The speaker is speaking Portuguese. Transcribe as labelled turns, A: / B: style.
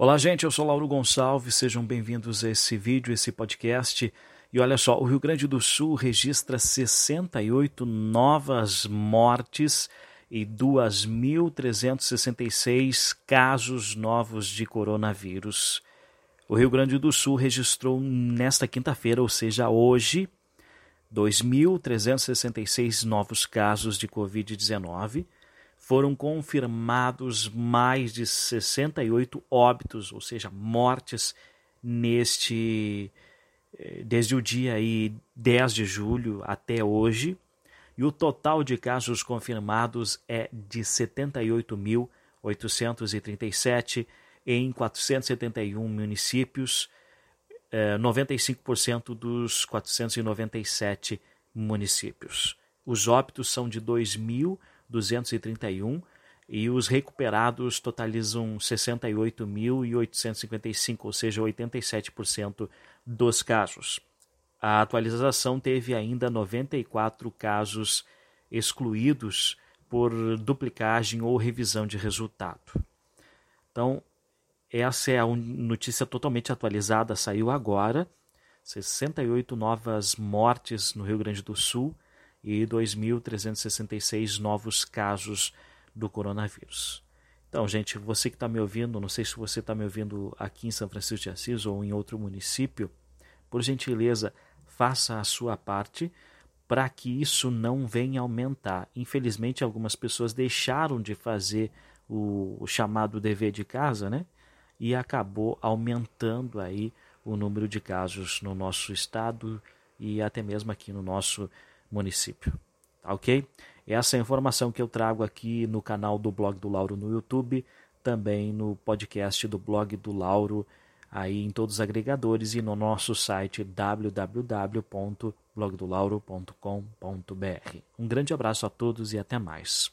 A: Olá, gente. Eu sou Lauro Gonçalves. Sejam bem-vindos a esse vídeo, esse podcast. E olha só, o Rio Grande do Sul registra 68 novas mortes e 2.366 casos novos de coronavírus. O Rio Grande do Sul registrou nesta quinta-feira, ou seja, hoje, 2.366 novos casos de Covid-19 foram confirmados mais de 68 óbitos, ou seja, mortes neste eh, desde o dia aí 10 de julho até hoje, e o total de casos confirmados é de 78.837 em 471 municípios, 95% eh, dos 497 municípios. Os óbitos são de 2.000 231 e os recuperados totalizam 68.855, ou seja, 87% dos casos. A atualização teve ainda 94 casos excluídos por duplicagem ou revisão de resultado. Então, essa é a notícia totalmente atualizada, saiu agora. 68 novas mortes no Rio Grande do Sul e 2.366 novos casos do coronavírus. Então, gente, você que está me ouvindo, não sei se você está me ouvindo aqui em São Francisco de Assis ou em outro município, por gentileza, faça a sua parte para que isso não venha aumentar. Infelizmente, algumas pessoas deixaram de fazer o, chamado dever de casa, né? E acabou aumentando aí o número de casos no nosso estado e até mesmo aqui no nosso município. Tá ok? Essa é a informação que eu trago aqui no canal do Blog do Lauro no YouTube, também no podcast do Blog do Lauro, aí em todos os agregadores e no nosso site www.blogdolauro.com.br. Um grande abraço a todos e até mais.